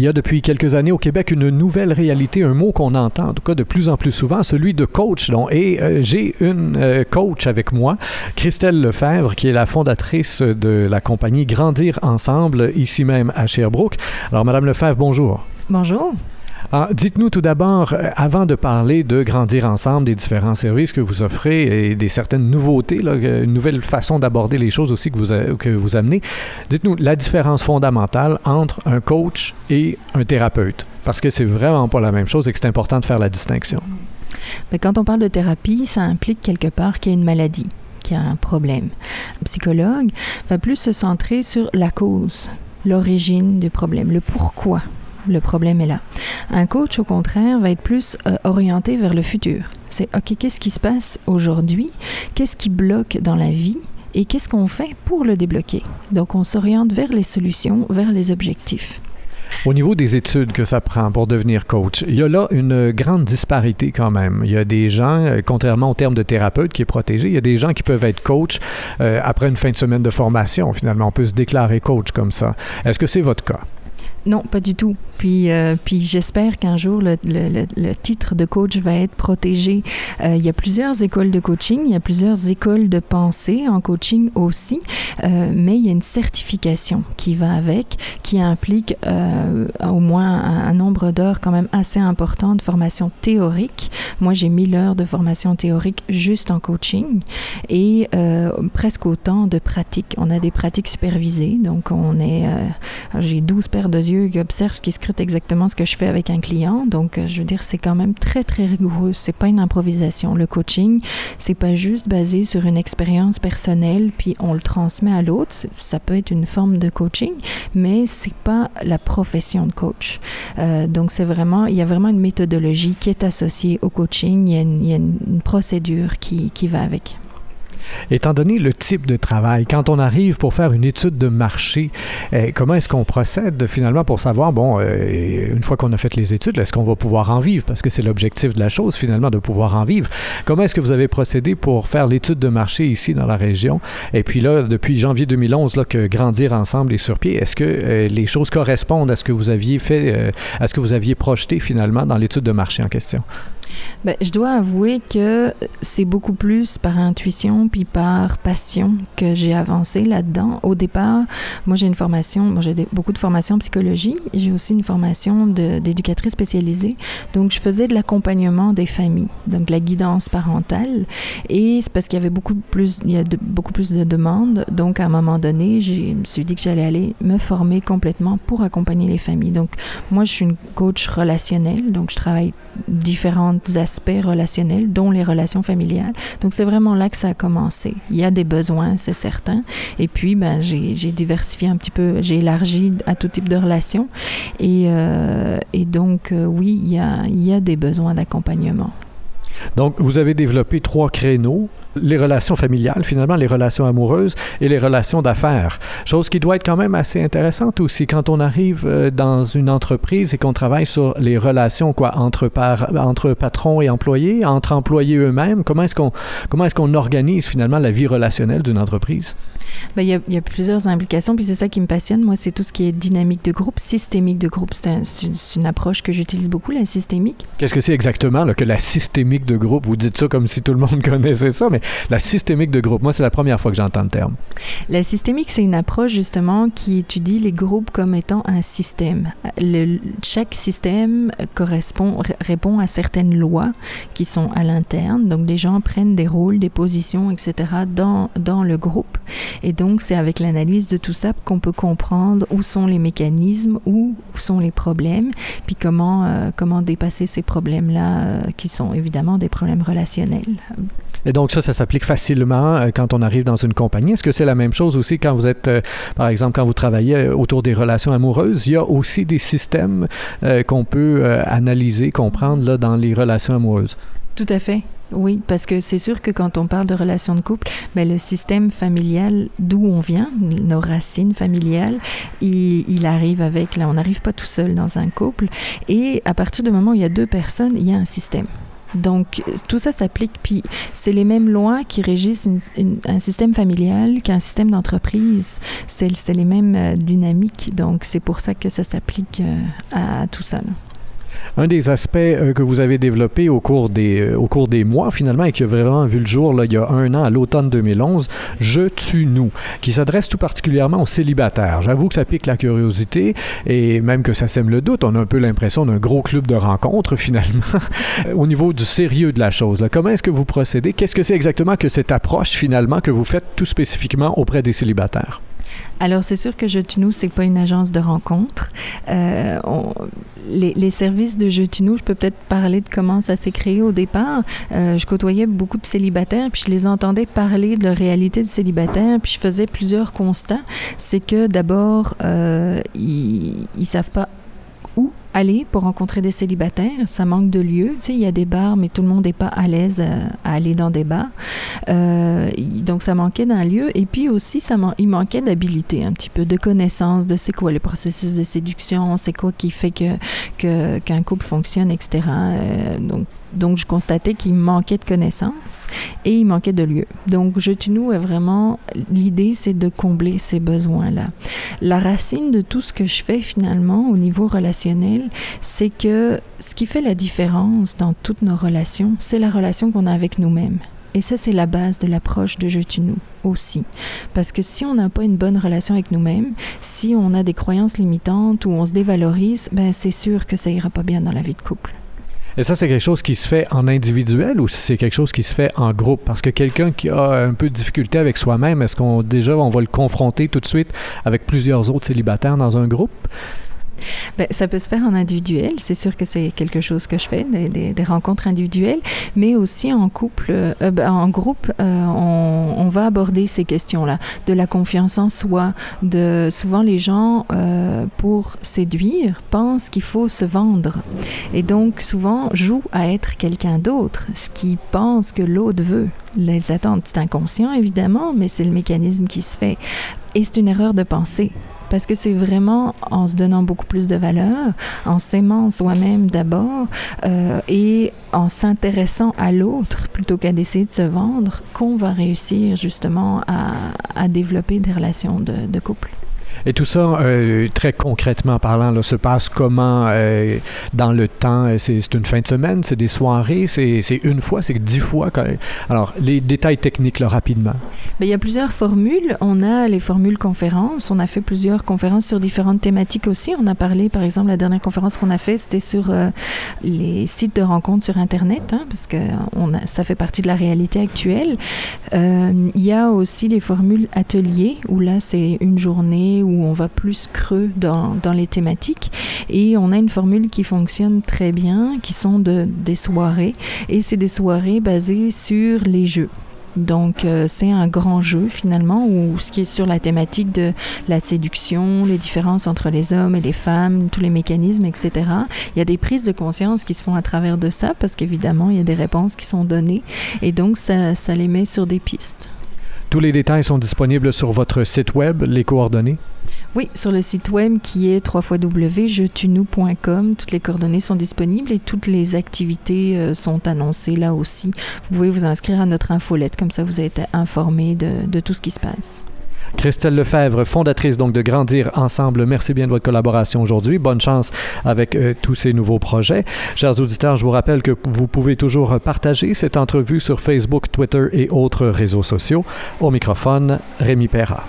Il y a depuis quelques années au Québec une nouvelle réalité, un mot qu'on entend en tout cas de plus en plus souvent, celui de coach. Donc, et euh, j'ai une euh, coach avec moi, Christelle Lefebvre, qui est la fondatrice de la compagnie Grandir Ensemble, ici même à Sherbrooke. Alors, Madame Lefebvre, bonjour. Bonjour. Ah, dites-nous tout d'abord, euh, avant de parler de grandir ensemble, des différents services que vous offrez et des certaines nouveautés, euh, une nouvelle façon d'aborder les choses aussi que vous, que vous amenez, dites-nous la différence fondamentale entre un coach et un thérapeute. Parce que c'est vraiment pas la même chose et que c'est important de faire la distinction. Mais quand on parle de thérapie, ça implique quelque part qu'il y a une maladie qu'il y a un problème. Un psychologue va plus se centrer sur la cause, l'origine du problème, le pourquoi le problème est là. Un coach, au contraire, va être plus euh, orienté vers le futur. C'est, OK, qu'est-ce qui se passe aujourd'hui? Qu'est-ce qui bloque dans la vie? Et qu'est-ce qu'on fait pour le débloquer? Donc, on s'oriente vers les solutions, vers les objectifs. Au niveau des études que ça prend pour devenir coach, il y a là une grande disparité quand même. Il y a des gens, euh, contrairement au terme de thérapeute qui est protégé, il y a des gens qui peuvent être coach euh, après une fin de semaine de formation. Finalement, on peut se déclarer coach comme ça. Est-ce que c'est votre cas? Non, pas du tout. Puis, euh, puis j'espère qu'un jour, le, le, le, titre de coach va être protégé. Euh, il y a plusieurs écoles de coaching, il y a plusieurs écoles de pensée en coaching aussi, euh, mais il y a une certification qui va avec, qui implique euh, au moins un, nombre d'heures quand même assez important de formation théorique. Moi, j'ai 1000 heures de formation théorique juste en coaching et euh, presque autant de pratiques. On a des pratiques supervisées, donc on est, j'ai 12 paires de yeux qui observent, qui scrutent exactement ce que je fais avec un client. Donc, euh, je veux dire, c'est quand même très, très rigoureux. C'est pas une improvisation. Le coaching, c'est pas juste basé sur une expérience personnelle, puis on le transmet à l'autre. Ça peut être une forme de coaching, mais c'est pas la profession de coach. Euh, donc, c'est vraiment, il y a vraiment une méthodologie qui est associée au coaching. Il y a une, procédure qui va avec. Étant donné le type de travail, quand on arrive pour faire une étude de marché, eh, comment est-ce qu'on procède finalement pour savoir, bon, euh, une fois qu'on a fait les études, est-ce qu'on va pouvoir en vivre? Parce que c'est l'objectif de la chose finalement, de pouvoir en vivre. Comment est-ce que vous avez procédé pour faire l'étude de marché ici dans la région? Et puis là, depuis janvier 2011, là, que Grandir ensemble est sur pied, est-ce que euh, les choses correspondent à ce que vous aviez fait, euh, à ce que vous aviez projeté finalement dans l'étude de marché en question? Ben, je dois avouer que c'est beaucoup plus par intuition par passion que j'ai avancé là-dedans. Au départ, moi j'ai une formation, moi j'ai beaucoup de formation en psychologie, j'ai aussi une formation d'éducatrice spécialisée. Donc je faisais de l'accompagnement des familles, donc la guidance parentale. Et c'est parce qu'il y avait beaucoup plus, il y a de, beaucoup plus de demandes. Donc à un moment donné, je me suis dit que j'allais aller me former complètement pour accompagner les familles. Donc moi je suis une coach relationnelle, donc je travaille différents aspects relationnels, dont les relations familiales. Donc, c'est vraiment là que ça a commencé. Il y a des besoins, c'est certain. Et puis, ben, j'ai diversifié un petit peu, j'ai élargi à tout type de relations. Et, euh, donc, euh, oui, il y a des besoins d'accompagnement. Donc, vous avez développé trois créneaux les relations familiales, finalement, les relations amoureuses et les relations d'affaires. Chose qui doit être quand même assez intéressante aussi quand on arrive euh, dans une entreprise et qu'on travaille sur les relations quoi entre par, entre patrons et employés, entre employés eux-mêmes. Comment est-ce qu'on comment est-ce qu'on organise finalement la vie relationnelle d'une entreprise? Bien, il, y a, il y a plusieurs implications, puis c'est ça qui me passionne. Moi, c'est tout ce qui est dynamique de groupe, systémique de groupe. C'est un, une approche que j'utilise beaucoup, la systémique. Qu'est-ce que c'est exactement là, que la systémique de groupe? Vous dites ça comme si tout le monde connaissait ça, mais la systémique de groupe. Moi, c'est la première fois que j'entends le terme. La systémique, c'est une approche justement qui étudie les groupes comme étant un système. Le, chaque système correspond, répond à certaines lois qui sont à l'interne. Donc, les gens prennent des rôles, des positions, etc. dans, dans le groupe. Et donc, c'est avec l'analyse de tout ça qu'on peut comprendre où sont les mécanismes, où sont les problèmes, puis comment, euh, comment dépasser ces problèmes-là, euh, qui sont évidemment des problèmes relationnels. Et donc ça, ça s'applique facilement euh, quand on arrive dans une compagnie. Est-ce que c'est la même chose aussi quand vous êtes, euh, par exemple, quand vous travaillez euh, autour des relations amoureuses? Il y a aussi des systèmes qu'on peut analyser, comprendre là, dans les relations amoureuses. Tout à fait. Oui, parce que c'est sûr que quand on parle de relations de couple, ben le système familial d'où on vient, nos racines familiales, il, il arrive avec, là, on n'arrive pas tout seul dans un couple. Et à partir du moment où il y a deux personnes, il y a un système. Donc, tout ça s'applique, puis c'est les mêmes lois qui régissent un système familial qu'un système d'entreprise. C'est les mêmes euh, dynamiques, donc c'est pour ça que ça s'applique euh, à, tout ça. Un des aspects euh, que vous avez développé au cours des, euh, au cours des mois, finalement, et qui a vraiment vu le jour il y a un an, à l'automne 2011, Je tue nous, qui s'adresse tout particulièrement aux célibataires. J'avoue que ça pique la curiosité et même que ça sème le doute. On a un peu l'impression d'un gros club de rencontres, finalement, au niveau du sérieux de la chose. Comment est-ce que vous procédez? Qu'est-ce que c'est exactement que cette approche, finalement, que vous faites tout spécifiquement auprès des célibataires? Alors, c'est sûr que Je Nous, c'est pas une agence de rencontres. Euh, les, services de Je Nous, je peux peut-être parler de comment ça s'est créé au départ. Euh, je côtoyais beaucoup de célibataires, puis je les entendais parler de leur réalité de célibataire, puis je faisais plusieurs constats. C'est que d'abord, euh, ils, ils savent pas où aller pour rencontrer des célibataires. Ça manque de lieux. Tu sais, il y a des bars, mais tout le monde n'est pas à l'aise à, aller dans des bars. Euh, donc, ça manquait d'un lieu. Et puis aussi, ça il manquait d'habilité, un petit peu de connaissance de c'est quoi les processus de séduction, c'est quoi qui fait que, qu'un couple fonctionne, etc. Euh, donc, donc, je constatais qu'il manquait de connaissances et il manquait de lieux. Donc, Je nous est vraiment, l'idée, c'est de combler ces besoins-là. La racine de tout ce que je fais finalement au niveau relationnel, c'est que ce qui fait la différence dans toutes nos relations, c'est la relation qu'on a avec nous-mêmes. Et ça, c'est la base de l'approche de Je nous aussi. Parce que si on n'a pas une bonne relation avec nous-mêmes, si on a des croyances limitantes ou on se dévalorise, ben c'est sûr que ça ira pas bien dans la vie de couple. Et ça, c'est quelque chose qui se fait en individuel ou c'est quelque chose qui se fait en groupe? Parce que quelqu'un qui a un peu de difficulté avec soi-même, est-ce qu'on déjà on va le confronter tout de suite avec plusieurs autres célibataires dans un groupe? Ben, ça peut se faire en individuel. C'est sûr que c'est quelque chose que je fais, des, rencontres individuelles, mais aussi en couple, euh, ben, en groupe, euh, on, va aborder ces questions-là, de la confiance en soi. Souvent les gens, euh, pour séduire, pensent qu'il faut se vendre, et donc souvent jouent à être quelqu'un d'autre, ce qui pense que l'autre veut. Les attentes, c'est inconscient évidemment, mais c'est le mécanisme qui se fait. Et c'est une erreur de pensée parce que c'est vraiment en se donnant beaucoup plus de valeur, en s'aimant soi-même d'abord euh, et en s'intéressant à l'autre plutôt qu'à d'essayer de se vendre qu'on va réussir justement à, à développer des relations de, de couple. Et tout ça, euh, très concrètement parlant, se passe comment euh, dans le temps? C'est une fin de semaine, c'est des soirées, c'est une fois, c'est dix fois. Alors, les détails techniques, rapidement. Bien, il y a plusieurs formules. On a les formules conférences. On a fait plusieurs conférences sur différentes thématiques aussi. On a parlé, par exemple, la dernière conférence qu'on a faite, c'était sur euh, les sites de rencontres sur Internet, hein, parce que ça fait partie de la réalité actuelle. il y a aussi les formules ateliers, où là, c'est une journée où on va plus creux dans, dans, les thématiques. Et on a une formule qui fonctionne très bien, qui sont de, des soirées. Et c'est des soirées basées sur les jeux. Donc, euh, c'est un grand jeu finalement, où ce qui est sur la thématique de la séduction, les différences entre les hommes et les femmes, tous les mécanismes, etc. Il y a des prises de conscience qui se font à travers de ça, parce qu'évidemment, il y a des réponses qui sont données, et donc ça, ça les met sur des pistes. Tous les détails sont disponibles sur votre site web, les coordonnées? Oui, sur le site web qui est www.jetunou.com. Toutes les coordonnées sont disponibles et toutes les activités euh, sont annoncées là aussi. Vous pouvez vous inscrire à notre infolette, comme ça vous êtes informé de, tout ce qui se passe. Christelle Lefebvre, fondatrice donc de Grandir Ensemble, merci bien de votre collaboration aujourd'hui. Bonne chance avec euh, tous ces nouveaux projets. Chers auditeurs, je vous rappelle que vous pouvez toujours partager cette entrevue sur Facebook, Twitter et autres réseaux sociaux. Au microphone, Rémi Perra.